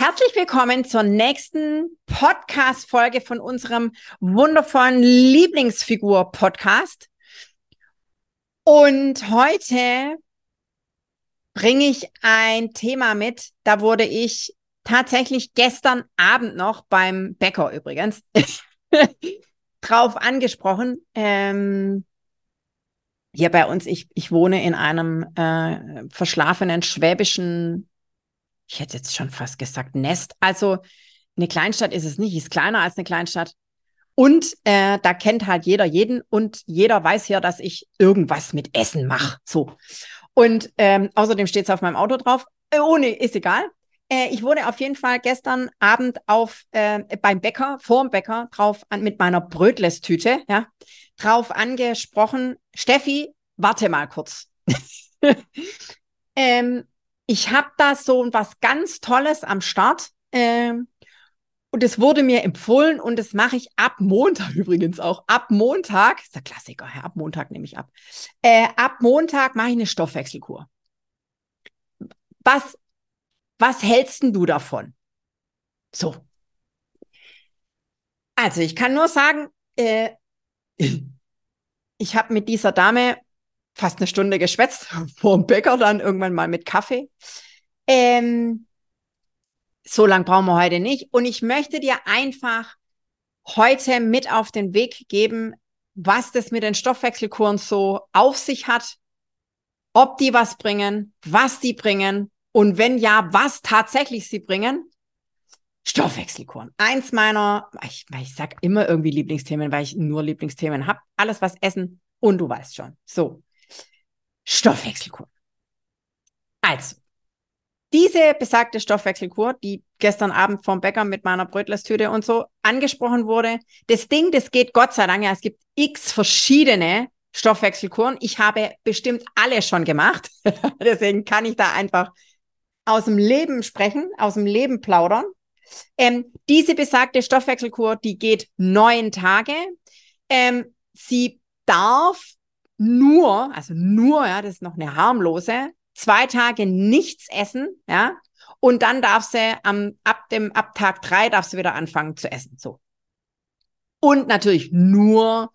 Herzlich willkommen zur nächsten Podcast-Folge von unserem wundervollen Lieblingsfigur-Podcast. Und heute bringe ich ein Thema mit. Da wurde ich tatsächlich gestern Abend noch beim Bäcker übrigens drauf angesprochen. Ähm, hier bei uns, ich, ich wohne in einem äh, verschlafenen schwäbischen ich hätte jetzt schon fast gesagt Nest. Also eine Kleinstadt ist es nicht, ist kleiner als eine Kleinstadt. Und äh, da kennt halt jeder jeden und jeder weiß ja, dass ich irgendwas mit Essen mache. So. Und ähm, außerdem steht es auf meinem Auto drauf. Äh, ohne, ist egal. Äh, ich wurde auf jeden Fall gestern Abend auf äh, beim Bäcker, vorm Bäcker, drauf an, mit meiner Brötlestüte, ja, drauf angesprochen. Steffi, warte mal kurz. ähm, ich habe da so was ganz Tolles am Start. Ähm, und es wurde mir empfohlen und das mache ich ab Montag übrigens auch. Ab Montag, ist der Klassiker, ja, ab Montag nehme ich ab. Äh, ab Montag mache ich eine Stoffwechselkur. Was, was hältst du davon? So. Also, ich kann nur sagen, äh, ich habe mit dieser Dame fast eine Stunde geschwätzt, vor dem Bäcker dann irgendwann mal mit Kaffee. Ähm, so lang brauchen wir heute nicht. Und ich möchte dir einfach heute mit auf den Weg geben, was das mit den Stoffwechselkuren so auf sich hat, ob die was bringen, was die bringen und wenn ja, was tatsächlich sie bringen. Stoffwechselkuren. Eins meiner, ich, ich sag immer irgendwie Lieblingsthemen, weil ich nur Lieblingsthemen habe. Alles was Essen und du weißt schon. So. Stoffwechselkur. Also, diese besagte Stoffwechselkur, die gestern Abend vom Bäcker mit meiner Brötlestüte und so angesprochen wurde, das Ding, das geht Gott sei Dank, ja, es gibt x verschiedene Stoffwechselkuren. Ich habe bestimmt alle schon gemacht. Deswegen kann ich da einfach aus dem Leben sprechen, aus dem Leben plaudern. Ähm, diese besagte Stoffwechselkur, die geht neun Tage. Ähm, sie darf nur, also nur, ja, das ist noch eine harmlose, zwei Tage nichts essen, ja, und dann darf sie am, ab dem, ab Tag drei darf sie wieder anfangen zu essen, so. Und natürlich nur,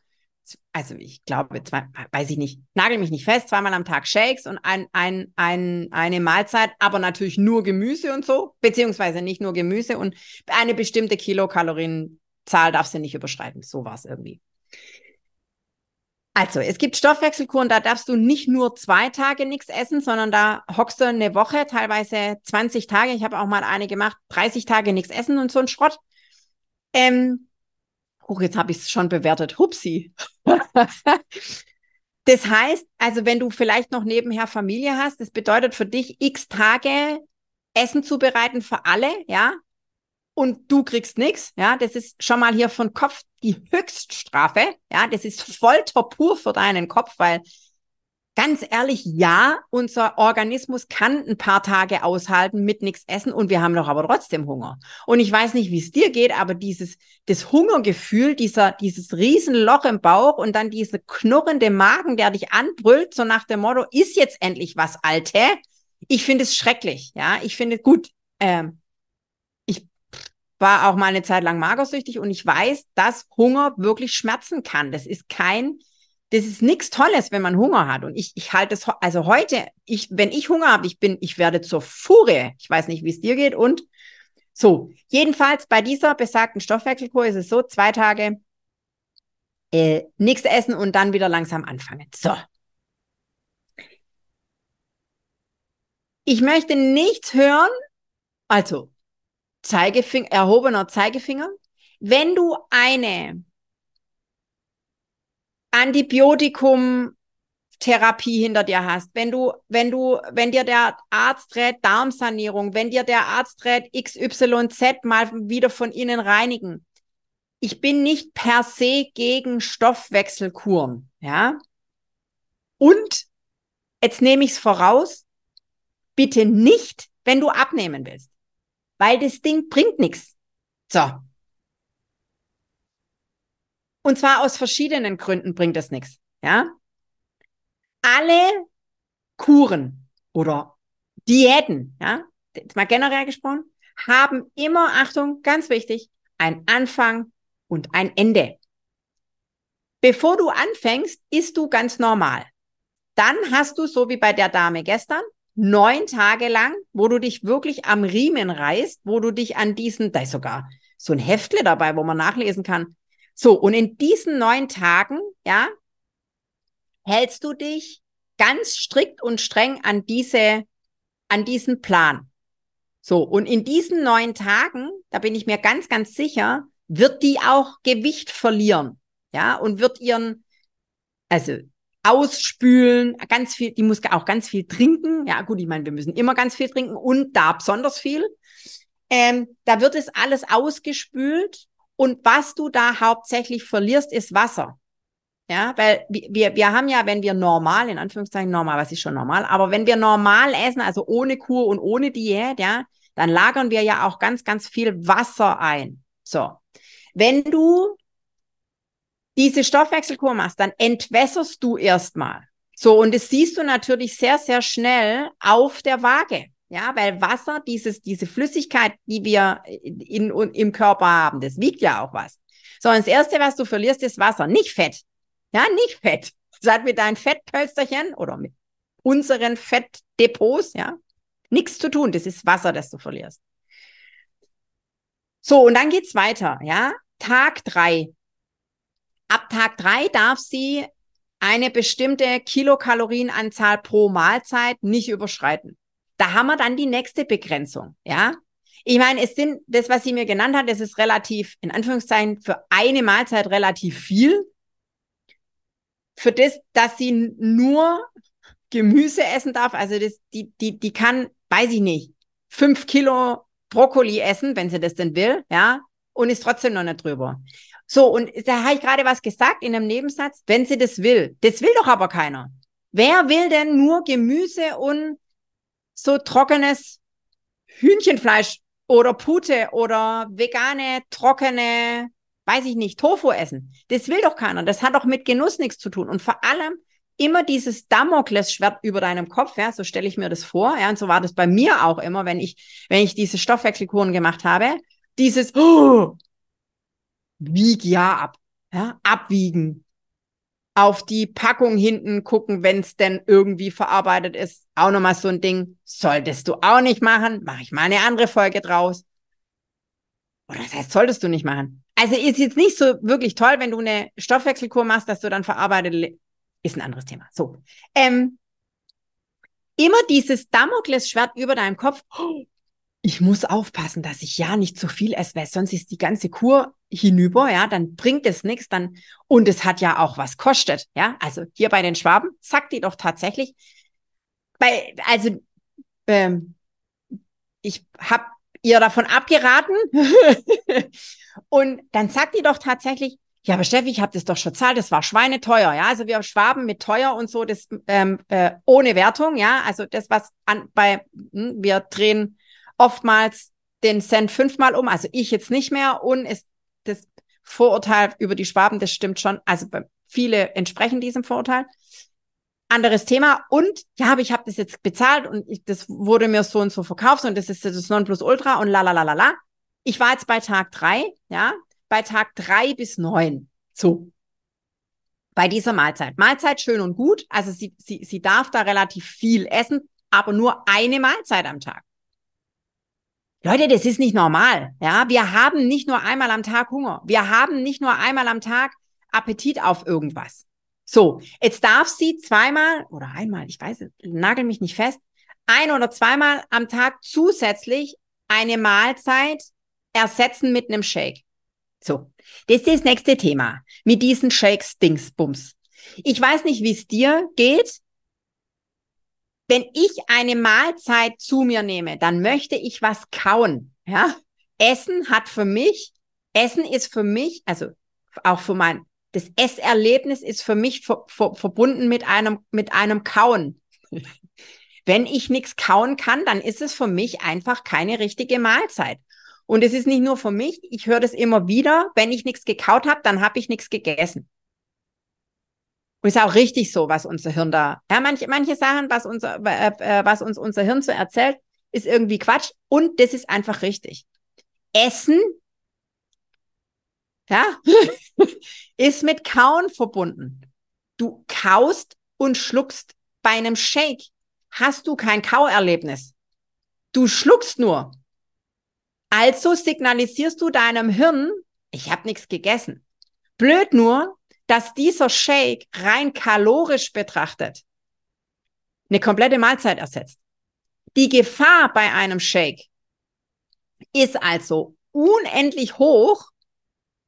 also ich glaube, zwei, weiß ich nicht, nagel mich nicht fest, zweimal am Tag Shakes und ein, ein, ein, eine Mahlzeit, aber natürlich nur Gemüse und so, beziehungsweise nicht nur Gemüse und eine bestimmte Kilokalorienzahl darf sie nicht überschreiten. So war es irgendwie. Also, es gibt Stoffwechselkuren, da darfst du nicht nur zwei Tage nichts essen, sondern da hockst du eine Woche, teilweise 20 Tage. Ich habe auch mal eine gemacht, 30 Tage nichts essen und so ein Schrott. Ähm, Huch, jetzt habe ich es schon bewertet. Hupsi. das heißt, also wenn du vielleicht noch nebenher Familie hast, das bedeutet für dich x Tage Essen zubereiten für alle, ja, und du kriegst nichts, ja, das ist schon mal hier von Kopf die Höchststrafe, ja, das ist Folter pur für deinen Kopf, weil ganz ehrlich, ja, unser Organismus kann ein paar Tage aushalten mit nichts essen und wir haben doch aber trotzdem Hunger. Und ich weiß nicht, wie es dir geht, aber dieses, das Hungergefühl, dieser, dieses Riesenloch im Bauch und dann dieser knurrende Magen, der dich anbrüllt, so nach dem Motto, ist jetzt endlich was, Alte. Ich finde es schrecklich, ja, ich finde gut, ähm, war auch mal eine Zeit lang magersüchtig und ich weiß, dass Hunger wirklich schmerzen kann. Das ist kein, das ist nichts Tolles, wenn man Hunger hat. Und ich, ich halte es, also heute, ich, wenn ich Hunger habe, ich bin, ich werde zur Furie. Ich weiß nicht, wie es dir geht. Und so, jedenfalls bei dieser besagten Stoffwechselkur ist es so, zwei Tage äh, nichts essen und dann wieder langsam anfangen. So. Ich möchte nichts hören, also Zeigefinger, erhobener Zeigefinger. Wenn du eine Antibiotikum-Therapie hinter dir hast, wenn du, wenn du, wenn dir der Arzt rät Darmsanierung, wenn dir der Arzt rät XYZ mal wieder von innen reinigen. ich bin nicht per se gegen Stoffwechselkuren, ja. Und jetzt nehme ich es voraus, bitte nicht, wenn du abnehmen willst, weil das Ding bringt nichts. So. Und zwar aus verschiedenen Gründen bringt es nichts, ja. Alle Kuren oder Diäten, ja, jetzt mal generell gesprochen, haben immer, Achtung, ganz wichtig, ein Anfang und ein Ende. Bevor du anfängst, isst du ganz normal. Dann hast du, so wie bei der Dame gestern, neun Tage lang, wo du dich wirklich am Riemen reißt, wo du dich an diesen, da ist sogar so ein Heftle dabei, wo man nachlesen kann. So, und in diesen neun Tagen, ja, hältst du dich ganz strikt und streng an diese, an diesen Plan. So, und in diesen neun Tagen, da bin ich mir ganz, ganz sicher, wird die auch Gewicht verlieren. Ja, und wird ihren, also ausspülen, ganz viel, die muss auch ganz viel trinken. Ja, gut, ich meine, wir müssen immer ganz viel trinken und da besonders viel. Ähm, da wird es alles ausgespült und was du da hauptsächlich verlierst, ist Wasser. Ja, weil wir, wir haben ja, wenn wir normal, in Anführungszeichen normal, was ist schon normal, aber wenn wir normal essen, also ohne Kur und ohne Diät, ja, dann lagern wir ja auch ganz, ganz viel Wasser ein. So. Wenn du diese Stoffwechselkur machst, dann entwässerst du erstmal. So, und das siehst du natürlich sehr, sehr schnell auf der Waage. Ja, weil Wasser, dieses, diese Flüssigkeit, die wir in, in, im Körper haben, das wiegt ja auch was. So, und das erste, was du verlierst, ist Wasser, nicht Fett. Ja, nicht Fett. Sag mit deinen Fettpölsterchen oder mit unseren Fettdepots, ja, nichts zu tun. Das ist Wasser, das du verlierst. So, und dann geht's weiter, ja. Tag drei. Ab Tag drei darf sie eine bestimmte Kilokalorienanzahl pro Mahlzeit nicht überschreiten. Da haben wir dann die nächste Begrenzung, ja. Ich meine, es sind, das, was sie mir genannt hat, das ist relativ, in Anführungszeichen, für eine Mahlzeit relativ viel für das, dass sie nur Gemüse essen darf, also das, die, die, die kann, weiß ich nicht, fünf Kilo Brokkoli essen, wenn sie das denn will, ja, und ist trotzdem noch nicht drüber. So, und da habe ich gerade was gesagt in einem Nebensatz, wenn sie das will. Das will doch aber keiner. Wer will denn nur Gemüse und so trockenes Hühnchenfleisch oder Pute oder vegane, trockene weiß ich nicht, Tofu essen. Das will doch keiner. Das hat doch mit Genuss nichts zu tun. Und vor allem immer dieses Damoklesschwert über deinem Kopf, ja, so stelle ich mir das vor, ja, und so war das bei mir auch immer, wenn ich, wenn ich diese Stoffwechselkuren gemacht habe, dieses, oh, wieg ja ab, ja, abwiegen, auf die Packung hinten gucken, wenn es denn irgendwie verarbeitet ist, auch nochmal so ein Ding, solltest du auch nicht machen, mache ich mal eine andere Folge draus. Oder das heißt, solltest du nicht machen. Also ist jetzt nicht so wirklich toll, wenn du eine Stoffwechselkur machst, dass du dann verarbeitet, ist ein anderes Thema. So. Ähm, immer dieses Damoklesschwert über deinem Kopf. Oh, ich muss aufpassen, dass ich ja nicht zu viel esse, weil sonst ist die ganze Kur hinüber, ja, dann bringt es nichts, dann, und es hat ja auch was kostet, ja, also hier bei den Schwaben, sagt die doch tatsächlich, bei, also, ähm, ich habe ihr davon abgeraten. und dann sagt die doch tatsächlich, ja, aber Steffi, ich habe das doch schon zahlt, das war schweineteuer, ja. Also wir Schwaben mit teuer und so, das ähm, äh, ohne Wertung, ja. Also das, was an bei, hm, wir drehen oftmals den Cent fünfmal um, also ich jetzt nicht mehr. Und ist das Vorurteil über die Schwaben, das stimmt schon. Also viele entsprechen diesem Vorurteil anderes Thema. Und ja, aber ich habe das jetzt bezahlt und ich, das wurde mir so und so verkauft und das ist das Nonplusultra und la la la la la. Ich war jetzt bei Tag drei, ja, bei Tag drei bis neun. So. Bei dieser Mahlzeit. Mahlzeit schön und gut. Also sie, sie, sie darf da relativ viel essen, aber nur eine Mahlzeit am Tag. Leute, das ist nicht normal. Ja, wir haben nicht nur einmal am Tag Hunger. Wir haben nicht nur einmal am Tag Appetit auf irgendwas. So, jetzt darf sie zweimal oder einmal, ich weiß, nagel mich nicht fest, ein oder zweimal am Tag zusätzlich eine Mahlzeit ersetzen mit einem Shake. So, das ist das nächste Thema mit diesen Shakes, Dingsbums. Ich weiß nicht, wie es dir geht. Wenn ich eine Mahlzeit zu mir nehme, dann möchte ich was kauen. Ja, Essen hat für mich Essen ist für mich, also auch für mein, das Esserlebnis ist für mich ver, ver, verbunden mit einem, mit einem Kauen. Wenn ich nichts kauen kann, dann ist es für mich einfach keine richtige Mahlzeit. Und es ist nicht nur für mich, ich höre das immer wieder, wenn ich nichts gekaut habe, dann habe ich nichts gegessen. Und ist auch richtig so, was unser Hirn da, ja, manche, manche Sachen, was, unser, äh, äh, was uns unser Hirn so erzählt, ist irgendwie Quatsch. Und das ist einfach richtig. Essen, ja, ist mit Kauen verbunden. Du kaust und schluckst bei einem Shake. Hast du kein Kauerlebnis. Du schluckst nur. Also signalisierst du deinem Hirn, ich habe nichts gegessen. Blöd nur, dass dieser Shake rein kalorisch betrachtet eine komplette Mahlzeit ersetzt. Die Gefahr bei einem Shake ist also unendlich hoch,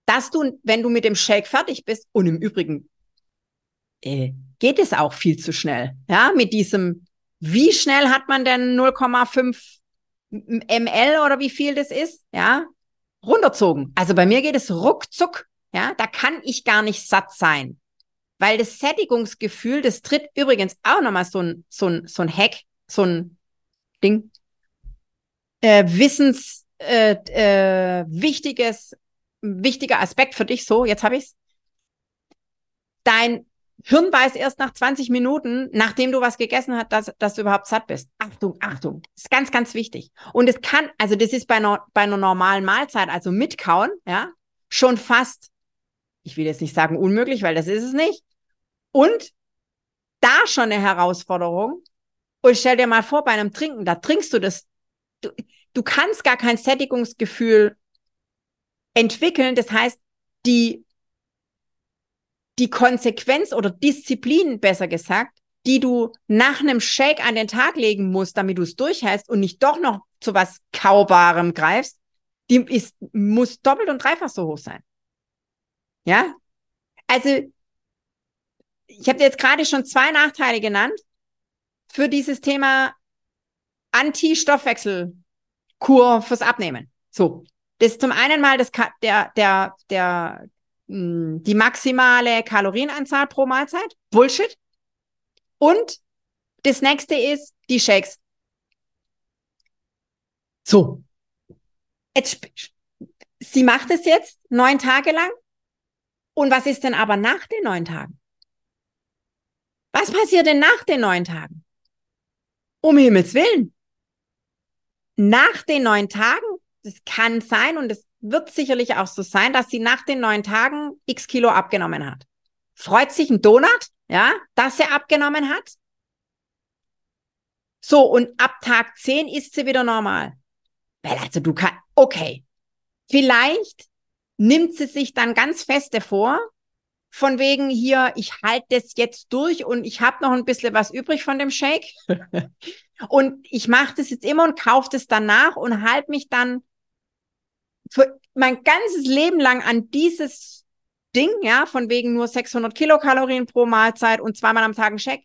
dass du, wenn du mit dem Shake fertig bist, und im Übrigen äh, geht es auch viel zu schnell, ja, mit diesem, wie schnell hat man denn 0,5 ml oder wie viel das ist, ja, runterzogen. Also bei mir geht es ruckzuck ja, da kann ich gar nicht satt sein. Weil das Sättigungsgefühl, das tritt übrigens auch nochmal so ein, so ein, so ein Hack, so ein Ding, äh, Wissens, äh, äh, wichtiges, wichtiger Aspekt für dich so, jetzt habe ich's. Dein Hirn weiß erst nach 20 Minuten, nachdem du was gegessen hast, dass, dass du überhaupt satt bist. Achtung, Achtung. Das ist ganz, ganz wichtig. Und es kann, also das ist bei einer, bei einer normalen Mahlzeit, also mitkauen, ja, schon fast ich will jetzt nicht sagen unmöglich, weil das ist es nicht. Und da schon eine Herausforderung. Und stell dir mal vor, bei einem Trinken, da trinkst du das. Du, du kannst gar kein Sättigungsgefühl entwickeln. Das heißt, die, die Konsequenz oder Disziplin, besser gesagt, die du nach einem Shake an den Tag legen musst, damit du es durchhältst und nicht doch noch zu was Kaubarem greifst, die ist, muss doppelt und dreifach so hoch sein. Ja? Also, ich habe jetzt gerade schon zwei Nachteile genannt für dieses Thema Anti-Stoffwechselkur fürs Abnehmen. So. Das ist zum einen mal das, der, der, der, mh, hm, die maximale Kalorienanzahl pro Mahlzeit. Bullshit. Und das nächste ist die Shakes. So. Jetzt, sie macht es jetzt neun Tage lang und was ist denn aber nach den neun Tagen? Was passiert denn nach den neun Tagen? Um Himmels Willen. Nach den neun Tagen, das kann sein und es wird sicherlich auch so sein, dass sie nach den neun Tagen x Kilo abgenommen hat. Freut sich ein Donut, ja, dass er abgenommen hat. So, und ab Tag zehn ist sie wieder normal. Weil also du kannst, okay, vielleicht nimmt sie sich dann ganz feste vor, von wegen hier, ich halte das jetzt durch und ich habe noch ein bisschen was übrig von dem Shake. und ich mache das jetzt immer und kaufe das danach und halte mich dann für mein ganzes Leben lang an dieses Ding, ja, von wegen nur 600 Kilokalorien pro Mahlzeit und zweimal am Tag ein Shake.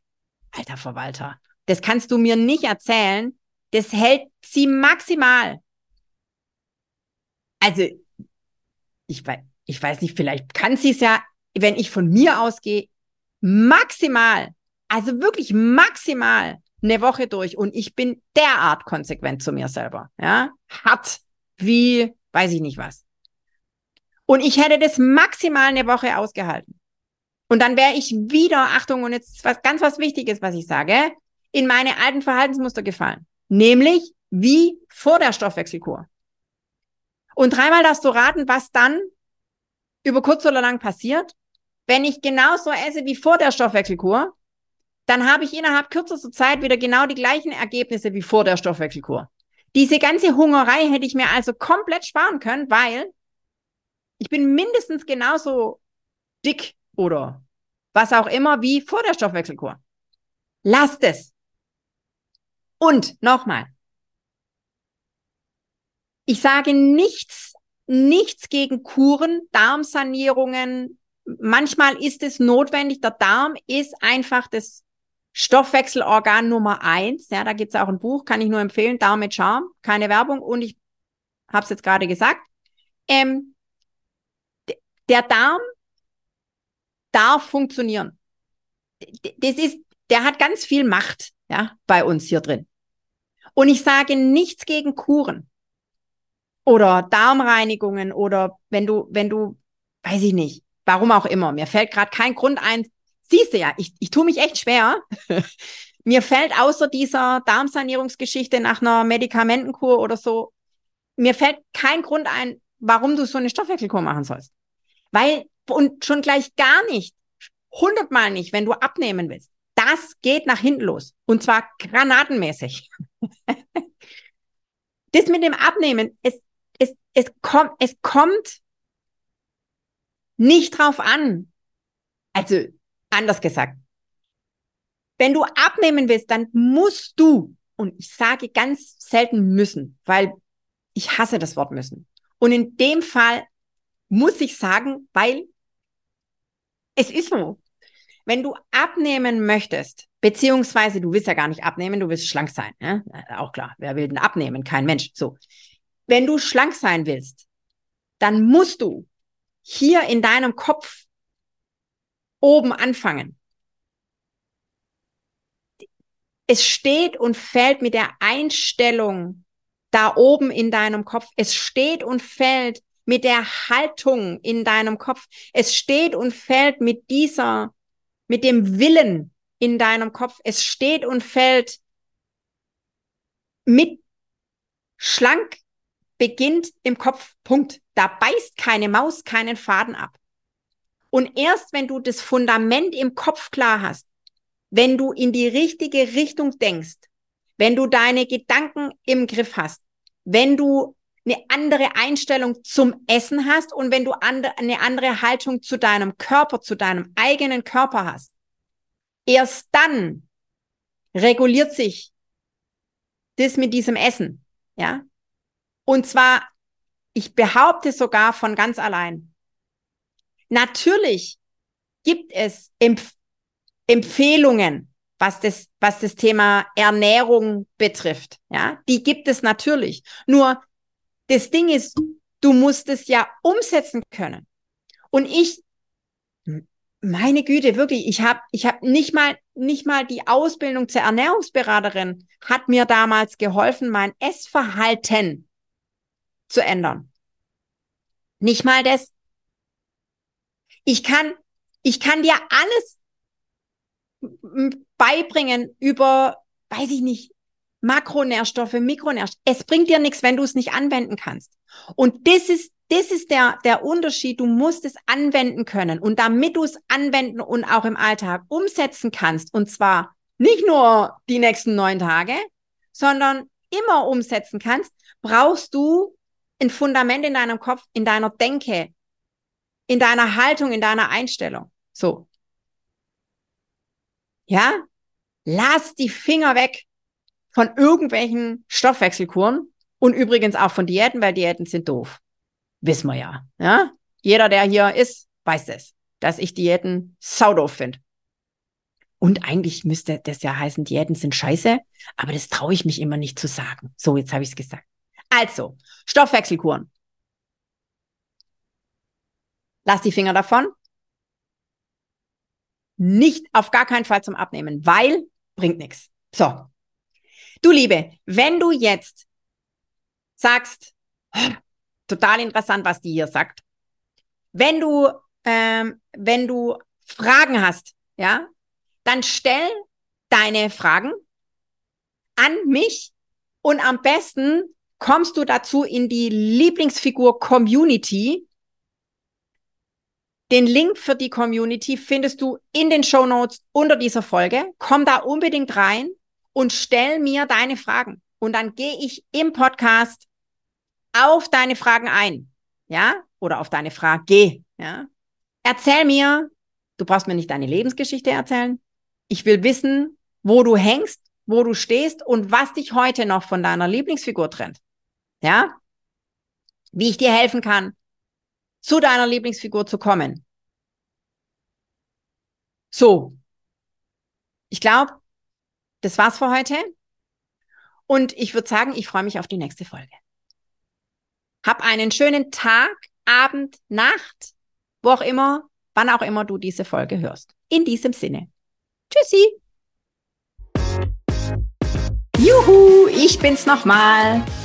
Alter Verwalter, das kannst du mir nicht erzählen. Das hält sie maximal. Also ich weiß, ich weiß nicht, vielleicht kann sie es ja, wenn ich von mir ausgehe, maximal, also wirklich maximal eine Woche durch und ich bin derart konsequent zu mir selber, ja, hart wie, weiß ich nicht was. Und ich hätte das maximal eine Woche ausgehalten. Und dann wäre ich wieder, Achtung, und jetzt was ganz was Wichtiges, was ich sage, in meine alten Verhaltensmuster gefallen. Nämlich wie vor der Stoffwechselkur. Und dreimal darfst du raten, was dann über kurz oder lang passiert. Wenn ich genauso esse wie vor der Stoffwechselkur, dann habe ich innerhalb kürzester Zeit wieder genau die gleichen Ergebnisse wie vor der Stoffwechselkur. Diese ganze Hungerei hätte ich mir also komplett sparen können, weil ich bin mindestens genauso dick oder was auch immer wie vor der Stoffwechselkur. Lasst es. Und nochmal, ich sage nichts, nichts gegen Kuren, Darmsanierungen. Manchmal ist es notwendig. Der Darm ist einfach das Stoffwechselorgan Nummer eins. Ja, da gibt's auch ein Buch, kann ich nur empfehlen. Darm mit Charme, keine Werbung. Und ich habe es jetzt gerade gesagt. Ähm, der Darm darf funktionieren. Das ist, der hat ganz viel Macht, ja, bei uns hier drin. Und ich sage nichts gegen Kuren oder Darmreinigungen oder wenn du, wenn du, weiß ich nicht, warum auch immer, mir fällt gerade kein Grund ein. Siehst du ja, ich, ich tue mich echt schwer. mir fällt außer dieser Darmsanierungsgeschichte nach einer Medikamentenkur oder so, mir fällt kein Grund ein, warum du so eine Stoffwechselkur machen sollst. Weil, und schon gleich gar nicht, hundertmal nicht, wenn du abnehmen willst. Das geht nach hinten los. Und zwar granatenmäßig. das mit dem Abnehmen, es, es, kommt, es kommt nicht drauf an. Also, anders gesagt. Wenn du abnehmen willst, dann musst du, und ich sage ganz selten müssen, weil ich hasse das Wort müssen. Und in dem Fall muss ich sagen, weil es ist so. Wenn du abnehmen möchtest, beziehungsweise du willst ja gar nicht abnehmen, du willst schlank sein. Ne? Auch klar, wer will denn abnehmen? Kein Mensch. So. Wenn du schlank sein willst, dann musst du hier in deinem Kopf oben anfangen. Es steht und fällt mit der Einstellung da oben in deinem Kopf. Es steht und fällt mit der Haltung in deinem Kopf. Es steht und fällt mit dieser mit dem Willen in deinem Kopf. Es steht und fällt mit schlank beginnt im Kopf. Punkt. Da beißt keine Maus keinen Faden ab. Und erst wenn du das Fundament im Kopf klar hast, wenn du in die richtige Richtung denkst, wenn du deine Gedanken im Griff hast, wenn du eine andere Einstellung zum Essen hast und wenn du eine andere Haltung zu deinem Körper, zu deinem eigenen Körper hast. Erst dann reguliert sich das mit diesem Essen, ja. Und zwar, ich behaupte sogar von ganz allein. Natürlich gibt es Empf Empfehlungen, was das, was das Thema Ernährung betrifft. Ja, die gibt es natürlich. Nur das Ding ist, du musst es ja umsetzen können. Und ich, meine Güte, wirklich, ich habe ich hab nicht mal nicht mal die Ausbildung zur Ernährungsberaterin hat mir damals geholfen, mein Essverhalten zu ändern. Nicht mal das. Ich kann ich kann dir alles beibringen über, weiß ich nicht, Makronährstoffe, Mikronährstoffe. Es bringt dir nichts, wenn du es nicht anwenden kannst. Und das ist, das ist der, der Unterschied. Du musst es anwenden können. Und damit du es anwenden und auch im Alltag umsetzen kannst, und zwar nicht nur die nächsten neun Tage, sondern immer umsetzen kannst, brauchst du ein Fundament in deinem Kopf, in deiner Denke, in deiner Haltung, in deiner Einstellung. So. Ja? Lass die Finger weg von irgendwelchen Stoffwechselkuren und übrigens auch von Diäten, weil Diäten sind doof. Wissen wir ja. ja? Jeder, der hier ist, weiß das, dass ich Diäten saudoof finde. Und eigentlich müsste das ja heißen, Diäten sind scheiße, aber das traue ich mich immer nicht zu sagen. So, jetzt habe ich es gesagt. Also, Stoffwechselkuren. Lass die Finger davon. Nicht auf gar keinen Fall zum Abnehmen, weil bringt nichts. So, Du Liebe, wenn du jetzt sagst, total interessant, was die hier sagt, wenn du, ähm, wenn du Fragen hast, ja, dann stell deine Fragen an mich und am besten kommst du dazu in die Lieblingsfigur Community. Den Link für die Community findest du in den Show Notes unter dieser Folge. Komm da unbedingt rein und stell mir deine Fragen. Und dann gehe ich im Podcast auf deine Fragen ein. Ja? Oder auf deine Frage. Ja? Erzähl mir, du brauchst mir nicht deine Lebensgeschichte erzählen. Ich will wissen, wo du hängst, wo du stehst und was dich heute noch von deiner Lieblingsfigur trennt. Ja? Wie ich dir helfen kann, zu deiner Lieblingsfigur zu kommen. So. Ich glaube, das war's für heute. Und ich würde sagen, ich freue mich auf die nächste Folge. Hab einen schönen Tag, Abend, Nacht wo auch immer, wann auch immer du diese Folge hörst. In diesem Sinne. Tschüssi. Juhu, ich bin's nochmal.